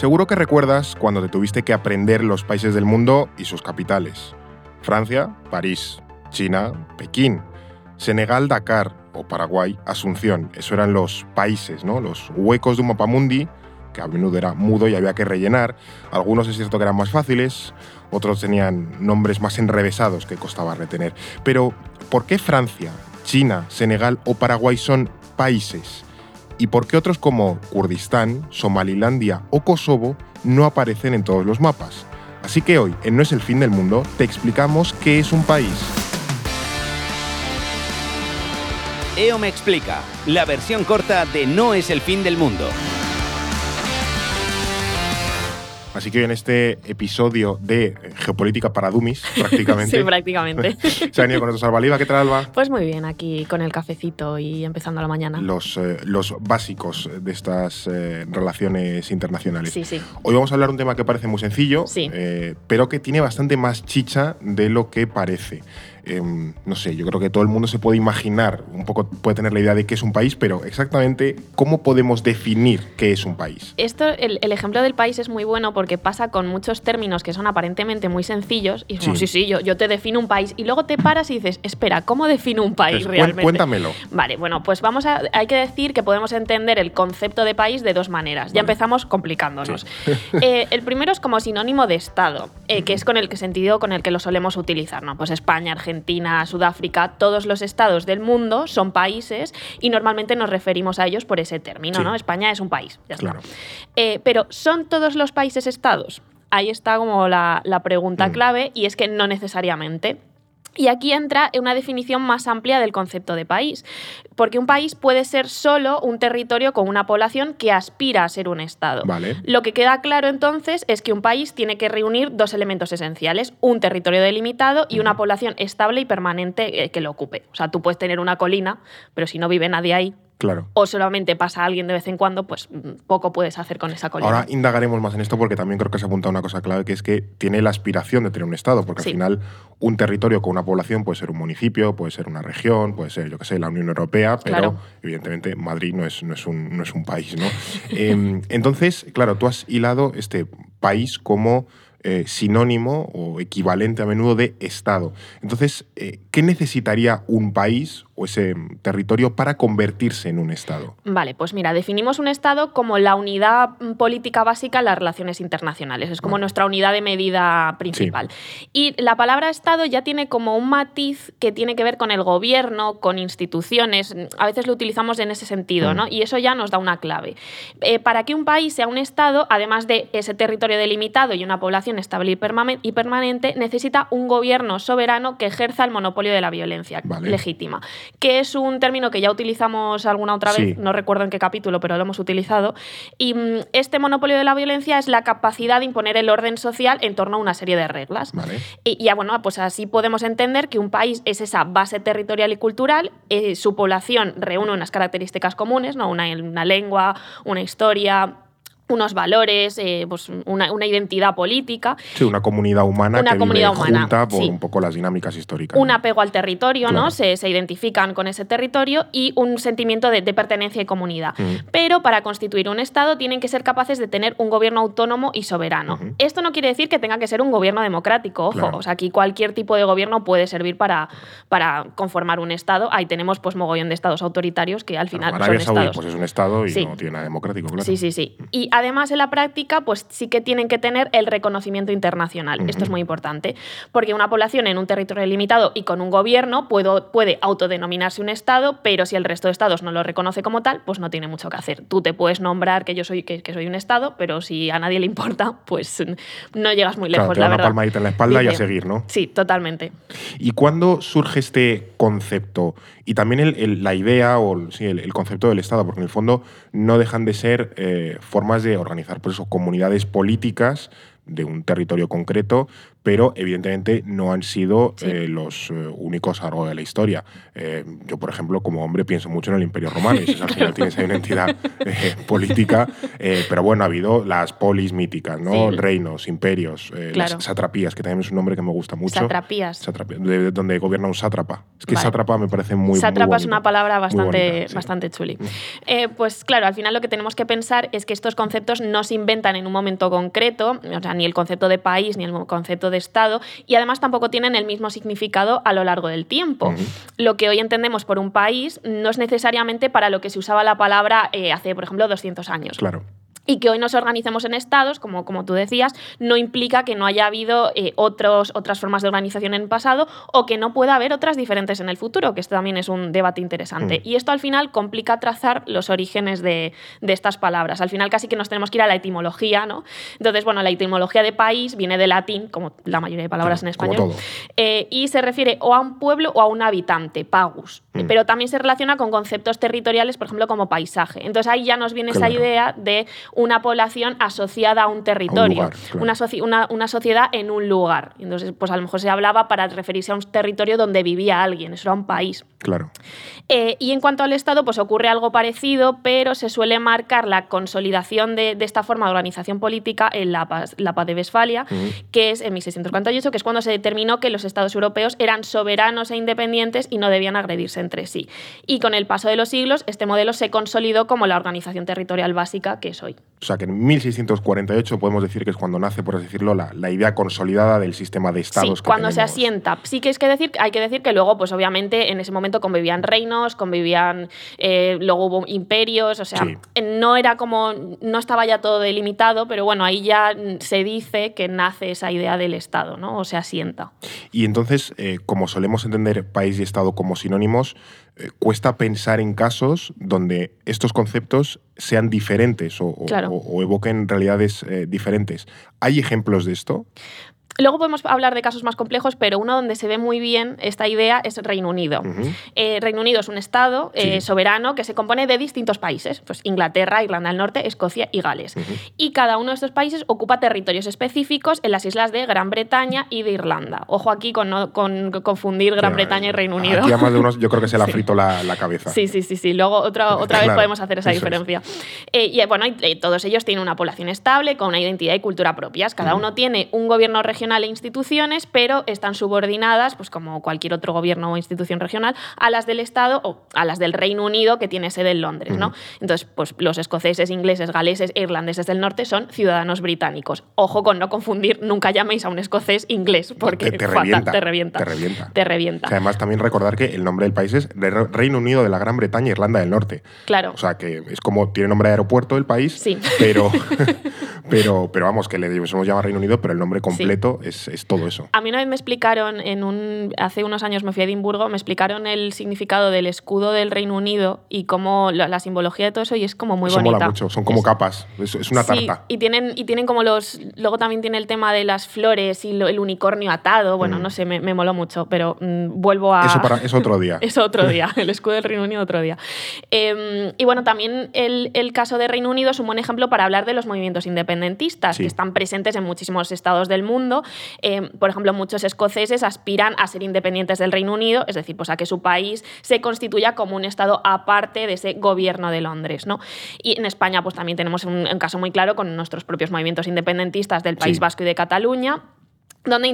Seguro que recuerdas cuando te tuviste que aprender los países del mundo y sus capitales. Francia, París, China, Pekín, Senegal, Dakar o Paraguay, Asunción. Eso eran los países, ¿no? Los huecos de un mapamundi que a menudo era mudo y había que rellenar. Algunos es cierto que eran más fáciles, otros tenían nombres más enrevesados que costaba retener. Pero, ¿por qué Francia, China, Senegal o Paraguay son países? ¿Y por qué otros como Kurdistán, Somalilandia o Kosovo no aparecen en todos los mapas? Así que hoy, en No es el fin del mundo, te explicamos qué es un país. EO me explica, la versión corta de No es el fin del mundo. Así que hoy en este episodio de Geopolítica para Dummies, prácticamente. sí, prácticamente. se ha venido con nosotros Alba Liva. ¿Qué tal, Alba? Pues muy bien, aquí con el cafecito y empezando la mañana. Los, eh, los básicos de estas eh, relaciones internacionales. Sí, sí. Hoy vamos a hablar de un tema que parece muy sencillo, Sí. eh, pero que tiene bastante más chicha de lo que parece. Em, no sé, yo creo que todo el mundo se puede imaginar, un poco puede tener la idea de qué es un país, pero exactamente cómo podemos definir qué es un país. Esto, el, el ejemplo del país es muy bueno porque pasa con muchos términos que son aparentemente muy sencillos y como, Sí. sí, sí, yo, yo te defino un país y luego te paras y dices, espera, ¿cómo defino un país Pues, realmente? cuéntamelo. Vale, bueno, pues vamos a, hay que decir que podemos entender el concepto de país de dos maneras. Ya empezamos complicándonos. Eh, el primero es como sinónimo de Estado, eh, que es con el que sentido con el que lo solemos utilizar, ¿no? Pues España, Argentina, Sudáfrica, todos los estados del mundo son países y normalmente nos referimos a ellos por ese término, Sí. ¿no? España es un país, ya está. Claro. Eh, pero ¿son todos los países estados? Ahí está como la, la pregunta Mm. clave y es que no necesariamente. Y aquí entra una definición más amplia del concepto de país, porque un país puede ser solo un territorio con una población que aspira a ser un Estado. Vale. Lo que queda claro entonces es que un país tiene que reunir dos elementos esenciales, un territorio delimitado y una población estable y permanente eh, que lo ocupe. O sea, tú puedes tener una colina, pero si no vive nadie ahí Claro. o solamente pasa alguien de vez en cuando, pues poco puedes hacer con esa colina. Ahora indagaremos más en esto porque también creo que se apunta una cosa clave que es que tiene la aspiración de tener un Estado, porque Sí. al final un territorio con una población puede ser un municipio, puede ser una región, puede ser, yo qué sé, la Unión Europea, pero Claro. evidentemente Madrid no es, no es, un, no es un país, ¿no? Em, entonces, claro, tú has hilado este país como eh, sinónimo o equivalente a menudo de Estado. Entonces, eh, ¿qué necesitaría un país o ese mm, territorio para convertirse en un Estado? Vale, pues mira, definimos un Estado como la unidad mm, política básica en las relaciones internacionales. Es como nuestra unidad de medida principal. Y la palabra Estado ya tiene como un matiz que tiene que ver con el gobierno, con instituciones. A veces lo utilizamos en ese sentido, Mm. ¿no? Y eso ya nos da una clave. Eh, para que un país sea un Estado, además de ese territorio delimitado y una población estable y permanente, necesita un gobierno soberano que ejerza el monopolio de la violencia Vale. legítima, que es un término que ya utilizamos alguna otra vez, Sí. no recuerdo en qué capítulo, pero lo hemos utilizado. Y mm, este monopolio de la violencia es la capacidad de imponer el orden social en torno a una serie de reglas. Y ya bueno, pues así podemos entender que un país es esa base territorial y cultural, eh, su población reúne unas características comunes, ¿no? una, una lengua, una historia unos valores, eh, pues una, una identidad política, Sí, una comunidad humana Una que comunidad vive humana, junta por sí. un poco las dinámicas históricas. un ¿no? apego al territorio, Claro. ¿no? Se, se identifican con ese territorio y un sentimiento de, de pertenencia y comunidad. Pero para constituir un Estado tienen que ser capaces de tener un gobierno autónomo y soberano. Esto no quiere decir que tenga que ser un gobierno democrático, ojo. Claro. O sea, aquí cualquier tipo de gobierno puede servir para, para conformar un Estado. Ahí tenemos pues mogollón de estados autoritarios que al final Claro, Arabia son Saudí estados. pues es un estado y Sí. no tiene nada democrático, claro. Sí, sí, sí. Y además en la práctica, pues sí que tienen que tener el reconocimiento internacional. Esto es muy importante, porque una población en un territorio limitado y con un gobierno puedo- puede autodenominarse un Estado, pero si el resto de Estados no lo reconoce como tal, pues no tiene mucho que hacer. Tú te puedes nombrar que yo soy, que, que soy un Estado, pero si a nadie le importa, pues no llegas muy Claro, lejos, te la una verdad. palmadita en la espalda y a seguir, ¿no? Sí, totalmente. ¿Y cuándo surge este concepto? Y también el- el- la idea o el, sí, el- el concepto del Estado, porque en el fondo no dejan de ser eh, formas de organizar pues eso, comunidades políticas de un territorio concreto, pero evidentemente no han sido eh, los eh, únicos a lo largo de la historia. Eh, yo, por ejemplo, como hombre, pienso mucho en el Imperio Romano, y si al final tienes ahí una entidad política, pero bueno, ha habido las polis míticas, ¿no? Reinos, imperios, las satrapías, que también es un nombre que me gusta mucho. Satrapías. donde gobierna un sátrapa. Es que sátrapa me parece muy Sátrapa es una palabra bastante, bastante chuli. Mm. pues claro, al final lo que tenemos que pensar es que estos conceptos no se inventan en un momento concreto, o sea, ni el concepto de país ni el concepto de Estado, y además tampoco tienen el mismo significado a lo largo del tiempo. Lo que hoy entendemos por un país no es necesariamente para lo que se usaba la palabra eh, hace, por ejemplo, 200 años. Claro y que hoy nos organicemos en estados, como, como tú decías, no implica que no haya habido eh, otros, otras formas de organización en el pasado o que no pueda haber otras diferentes en el futuro, que esto también es un debate interesante. Mm. Y esto al final complica trazar los orígenes de, de, estas palabras. Al final casi que nos tenemos que ir a la etimología, ¿no? Entonces, bueno, la etimología de país viene de latín, como la mayoría de palabras en español, eh, y se refiere o a un pueblo o a un habitante, pagus, mm. pero también se relaciona con conceptos territoriales, por ejemplo, como paisaje. Entonces ahí ya nos viene esa idea de una población asociada a un territorio, una, una, sociedad en un lugar. Entonces, pues a lo mejor se hablaba para referirse a un territorio donde vivía alguien, eso era un país. Claro. Eh, y en cuanto al Estado, pues ocurre algo parecido, pero se suele marcar la consolidación de, esta forma de organización política en la paz, la paz de Westfalia, que es en 1648, que es cuando se determinó que los Estados europeos eran soberanos e independientes y no debían agredirse entre sí. Y con el paso de los siglos, este modelo se consolidó como la organización territorial básica que es hoy. O sea que en 1648 podemos decir que es cuando nace, por así decirlo, la, la idea consolidada del sistema de estados. Sí, cuando se asienta. Sí que, es que decir, hay que decir que luego, pues obviamente, en ese momento convivían reinos, convivían, eh, luego hubo imperios, o sea, no era como, no estaba ya todo delimitado, pero bueno, ahí ya se dice que nace esa idea del Estado, ¿no? O se asienta. Y entonces, eh, como solemos entender país y Estado como sinónimos, eh, cuesta pensar en casos donde estos conceptos sean diferentes o, evoquen realidades eh, diferentes. ¿Hay ejemplos de esto? Luego podemos hablar de casos más complejos, pero uno donde se ve muy bien esta idea es Reino Unido. Eh, Reino Unido es un estado eh, soberano que se compone de distintos países, pues Inglaterra, Irlanda del Norte, Escocia y Gales. Y cada uno de estos países ocupa territorios específicos en las islas de Gran Bretaña y de Irlanda. Ojo aquí con, con confundir Gran Bretaña y Reino Unido. Aquí más de unos, yo creo que se le ha frito la, cabeza. Sí, sí, sí, sí. Luego otra, otra vez podemos hacer esa diferencia. Eh, y bueno, todos ellos tienen una población estable, con una identidad y cultura propias. Cada uno tiene un gobierno regional e instituciones, pero están subordinadas, pues como cualquier otro gobierno o institución regional, a las del Estado o a las del Reino Unido, que tiene sede en Londres. ¿no? Entonces, pues los escoceses, ingleses, galeses e irlandeses del norte son ciudadanos británicos. Ojo con no confundir, nunca llaméis a un escocés inglés, porque te, revienta, te, revienta, te revienta. además, también recordar que el nombre del país es Reino Unido de la Gran Bretaña e Irlanda del Norte. Claro. O sea, que es como tiene nombre de aeropuerto el país, sí. pero, pero, pero vamos, que le decimos llama Reino Unido, pero el nombre completo es, todo eso. A mí una vez me explicaron, en un, hace unos años me fui a Edimburgo, me explicaron el significado del escudo del Reino Unido y cómo la, simbología de todo eso y es como muy eso bonita. Mola mucho, son como capas, es, una tarta. Y tienen, y tienen como los... Luego también tiene el tema de las flores y el unicornio atado, bueno, mm. no sé, me, me, moló mucho, pero mm, vuelvo a... Eso para, es otro día. es otro día, el escudo del Reino Unido otro día. Em, y bueno, también el, el, caso de Reino Unido es un buen ejemplo para hablar de los movimientos independentistas que están presentes en muchísimos estados del mundo. Em, por ejemplo, muchos escoceses aspiran a ser independientes del Reino Unido, es decir, pues a que su país se constituya como un estado aparte de ese gobierno de Londres. ¿no? Y en España pues también tenemos un, caso muy claro con nuestros propios movimientos independentistas del País Vasco y de Cataluña donde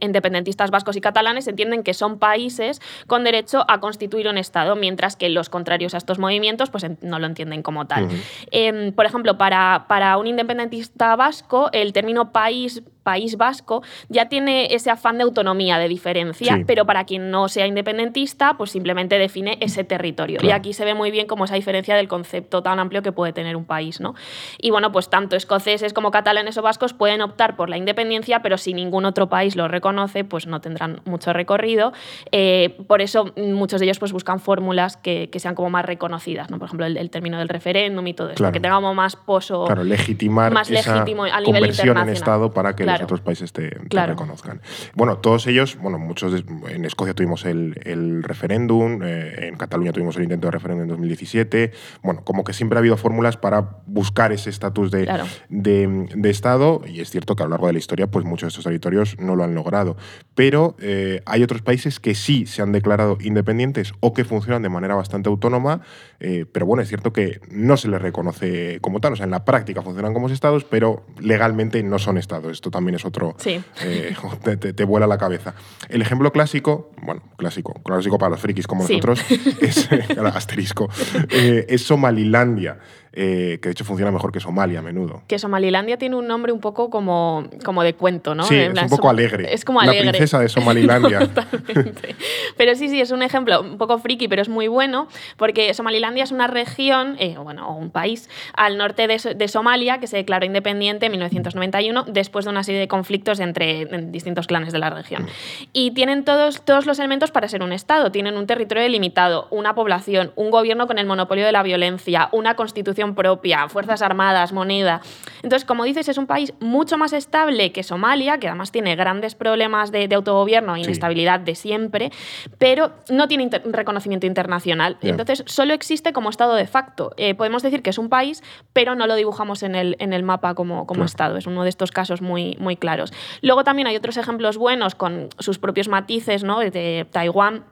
independentistas vascos y catalanes entienden que son países con derecho a constituir un Estado, mientras que los contrarios a estos movimientos pues, no lo entienden como tal. Em, por ejemplo, para, para un independentista vasco, el término país País Vasco ya tiene ese afán de autonomía, de diferencia, pero para quien no sea independentista, pues simplemente define ese territorio. Y aquí se ve muy bien como esa diferencia del concepto tan amplio que puede tener un país. ¿no? Y bueno, pues tanto escoceses como catalanes o vascos pueden optar por la independencia, pero si ningún otro país lo reconoce, pues no tendrán mucho recorrido. Eh, por eso muchos de ellos pues buscan fórmulas que, sean como más reconocidas, ¿no? por ejemplo, el, término del referéndum y todo eso, que tengamos más poso, claro, legitimar más legítimo a nivel internacional. en Estado para que los otros países te, reconozcan. Bueno, todos ellos, bueno, muchos en Escocia tuvimos el, referéndum, eh, en Cataluña tuvimos el intento de referéndum en 2017. Bueno, como que siempre ha habido fórmulas para buscar ese estatus de, de, Estado, y es cierto que a lo largo de la historia, pues muchos de estos territorios no lo han logrado. Pero eh, hay otros países que sí se han declarado independientes o que funcionan de manera bastante autónoma, eh, pero bueno, es cierto que no se les reconoce como tal. O sea, en la práctica funcionan como estados, pero legalmente no son estados. Esto también es otro. Sí. Eh, te, vuela la cabeza. El ejemplo clásico, bueno, clásico, clásico para los frikis como nosotros, es asterisco, es Somalilandia. Eh, que de hecho funciona mejor que Somalia a menudo. Que Somalilandia tiene un nombre un poco como, como de cuento, ¿no? Sí, es un poco alegre. Es como alegre. La princesa de Somalilandia. pero sí, sí, es un ejemplo un poco friki, pero es muy bueno, porque Somalilandia es una región, eh, bueno, o un país al norte de, Somalia que se declaró independiente en 1991 después de una serie de conflictos entre distintos clanes de la región. Mm. Y tienen todos, todos los elementos para ser un Estado. Tienen un territorio delimitado, una población, un gobierno con el monopolio de la violencia, una constitución propia, fuerzas armadas, moneda. Entonces, como dices, es un país mucho más estable que Somalia, que además tiene grandes problemas de, autogobierno e inestabilidad de siempre, pero no tiene reconocimiento internacional. Entonces, solo existe como Estado de facto. Eh, podemos decir que es un país, pero no lo dibujamos en el, en el mapa como, como Estado. Es uno de estos casos muy, muy claros. Luego también hay otros ejemplos buenos con sus propios matices, ¿no? De Taiwán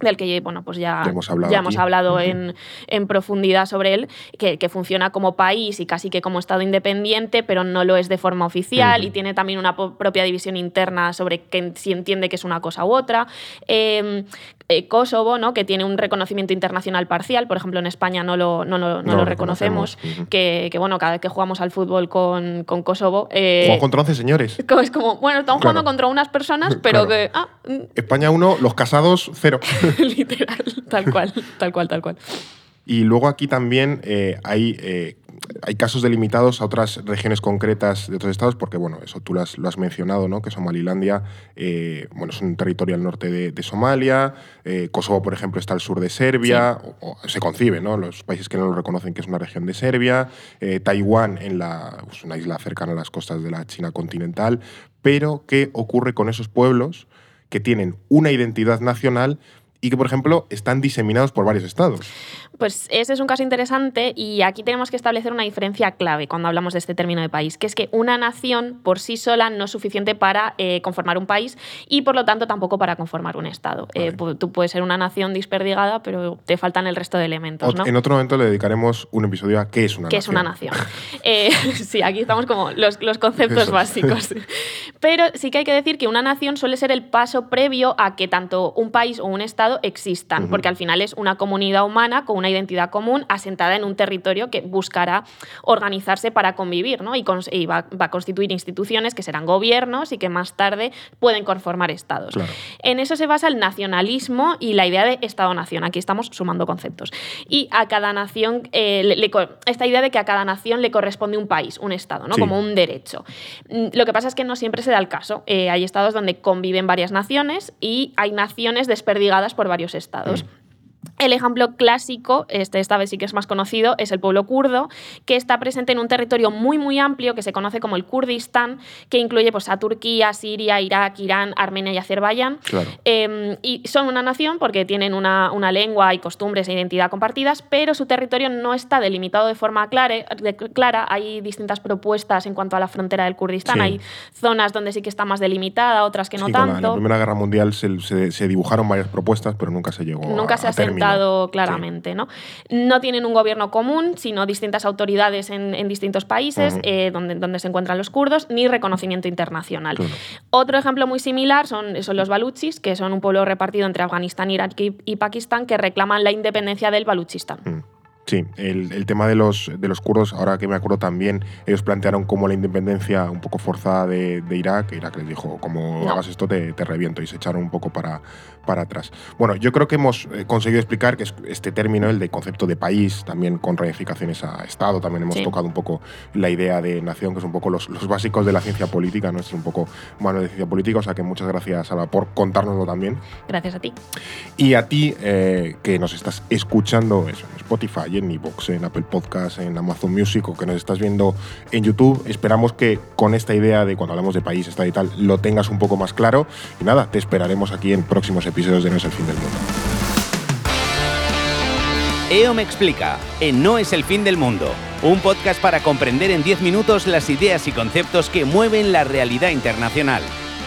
del que bueno, pues ya, ya hemos hablado, en, profundidad sobre él, que, funciona como país y casi que como Estado independiente, pero no lo es de forma oficial y tiene también una propia división interna sobre que, si entiende que es una cosa u otra. Em, eh, Kosovo, ¿no? que tiene un reconocimiento internacional parcial, por ejemplo en España no lo, no, lo reconocemos, que, bueno, cada vez que jugamos al fútbol con, con Kosovo... Eh, contra 11 señores. Es como, bueno, estamos jugando contra unas personas, pero que... Ah, mm. España 1, los casados 0. Literal, tal cual, tal cual, tal cual. Y luego aquí también eh, hay eh, hay casos delimitados a otras regiones concretas de otros estados, porque bueno, eso tú lo has, mencionado, ¿no? que Somalilandia eh, bueno, es un territorio al norte de, Somalia, Kosovo, por ejemplo, está al sur de Serbia, o, se concibe, ¿no? los países que no lo reconocen que es una región de Serbia, Taiwán, en la, pues, una isla cercana a las costas de la China continental, pero ¿qué ocurre con esos pueblos que tienen una identidad nacional y que, por ejemplo, están diseminados por varios estados. Pues ese es un caso interesante y aquí tenemos que establecer una diferencia clave cuando hablamos de este término de país, que es que una nación por sí sola no es suficiente para eh, conformar un país y por lo tanto tampoco para conformar un Estado. Eh, tú puedes ser una nación desperdigada, pero te faltan el resto de elementos. En otro momento le dedicaremos un episodio a qué es una ¿Qué nación. es una nación? Eh, sí, aquí estamos como los, conceptos básicos. Pero sí que hay que decir que una nación suele ser el paso previo a que tanto un país o un Estado existan, porque al final es una comunidad humana con una identidad común asentada en un territorio que buscará organizarse para convivir ¿no? y, va, a constituir instituciones que serán gobiernos y que más tarde pueden conformar estados. En eso se basa el nacionalismo y la idea de Estado-nación. Aquí estamos sumando conceptos. Y a cada nación, eh, esta idea de que a cada nación le corresponde un país, un Estado, ¿no? como un derecho. Mm, lo que pasa es que no siempre se da el caso. Eh, hay estados donde conviven varias naciones y hay naciones desperdigadas por varios estados. Mm. El ejemplo clásico, este, esta vez sí que es más conocido, es el pueblo kurdo, que está presente en un territorio muy muy amplio que se conoce como el Kurdistán, que incluye pues, a Turquía, Siria, Irak, Irán, Armenia y Azerbaiyán. Em, y son una nación porque tienen una, una, lengua y costumbres e identidad compartidas, pero su territorio no está delimitado de forma clara. clara. Hay distintas propuestas en cuanto a la frontera del Kurdistán. Hay zonas donde sí que está más delimitada, otras que no tanto. en la Primera Guerra Mundial se, dibujaron varias propuestas, pero nunca se llegó nunca se claramente. ¿no? no tienen un gobierno común, sino distintas autoridades en, distintos países eh, donde, donde se encuentran los kurdos, ni reconocimiento internacional. Otro ejemplo muy similar son, son los baluchis, que son un pueblo repartido entre Afganistán, Irak y, Pakistán, que reclaman la independencia del Baluchistán. Mm. Sí, el, tema de los, de los kurdos, ahora que me acuerdo también, ellos plantearon como la independencia un poco forzada de, de Irak. Irak les dijo, como hagas esto te, te, reviento, y se echaron un poco para, para atrás. Bueno, yo creo que hemos eh, conseguido explicar que este término, el de concepto de país, también con ramificaciones a Estado, también hemos tocado un poco la idea de nación, que es un poco los, los básicos de la ciencia política, ¿no? es un poco mano de ciencia política, o sea que muchas gracias, Alba, por contárnoslo también. Gracias a ti. Y a ti, eh, que nos estás escuchando eso, en Spotify, en iVoox, en Apple Podcasts, en Amazon Music o que nos estás viendo en YouTube. Esperamos que con esta idea de cuando hablamos de país, esta y tal, lo tengas un poco más claro. Y nada, te esperaremos aquí en próximos episodios de No es el fin del mundo. EO me explica, en No es el fin del mundo, un podcast para comprender en 10 minutos las ideas y conceptos que mueven la realidad internacional.